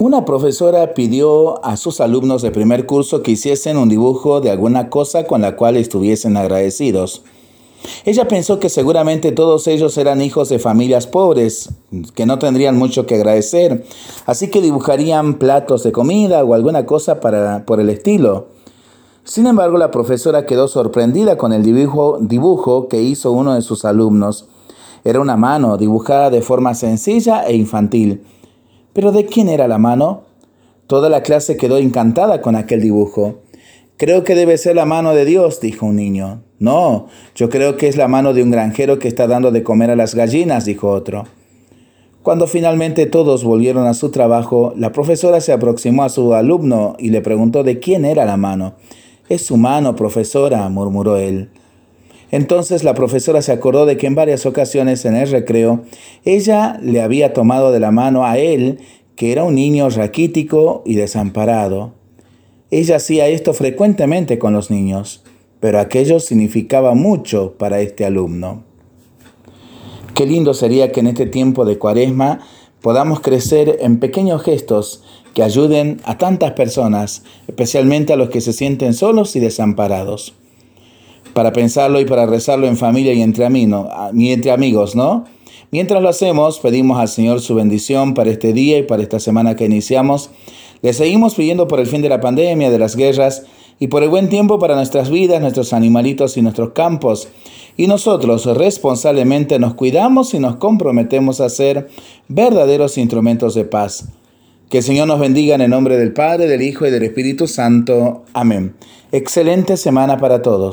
Una profesora pidió a sus alumnos de primer curso que hiciesen un dibujo de alguna cosa con la cual estuviesen agradecidos. Ella pensó que seguramente todos ellos eran hijos de familias pobres, que no tendrían mucho que agradecer, así que dibujarían platos de comida o alguna cosa para, por el estilo. Sin embargo, la profesora quedó sorprendida con el dibujo, dibujo que hizo uno de sus alumnos. Era una mano dibujada de forma sencilla e infantil ¿Pero de quién era la mano? Toda la clase quedó encantada con aquel dibujo. Creo que debe ser la mano de Dios, dijo un niño. No, yo creo que es la mano de un granjero que está dando de comer a las gallinas, dijo otro. Cuando finalmente todos volvieron a su trabajo, la profesora se aproximó a su alumno y le preguntó de quién era la mano. Es su mano, profesora, murmuró él. Entonces la profesora se acordó de que en varias ocasiones en el recreo ella le había tomado de la mano a él, que era un niño raquítico y desamparado. Ella hacía esto frecuentemente con los niños, pero aquello significaba mucho para este alumno. Qué lindo sería que en este tiempo de cuaresma podamos crecer en pequeños gestos que ayuden a tantas personas, especialmente a los que se sienten solos y desamparados para pensarlo y para rezarlo en familia y entre, entre amigos, ¿no? Mientras lo hacemos, pedimos al Señor su bendición para este día y para esta semana que iniciamos. Le seguimos pidiendo por el fin de la pandemia, de las guerras y por el buen tiempo para nuestras vidas, nuestros animalitos y nuestros campos. Y nosotros responsablemente nos cuidamos y nos comprometemos a ser verdaderos instrumentos de paz. Que el Señor nos bendiga en el nombre del Padre, del Hijo y del Espíritu Santo. Amén. Excelente semana para todos.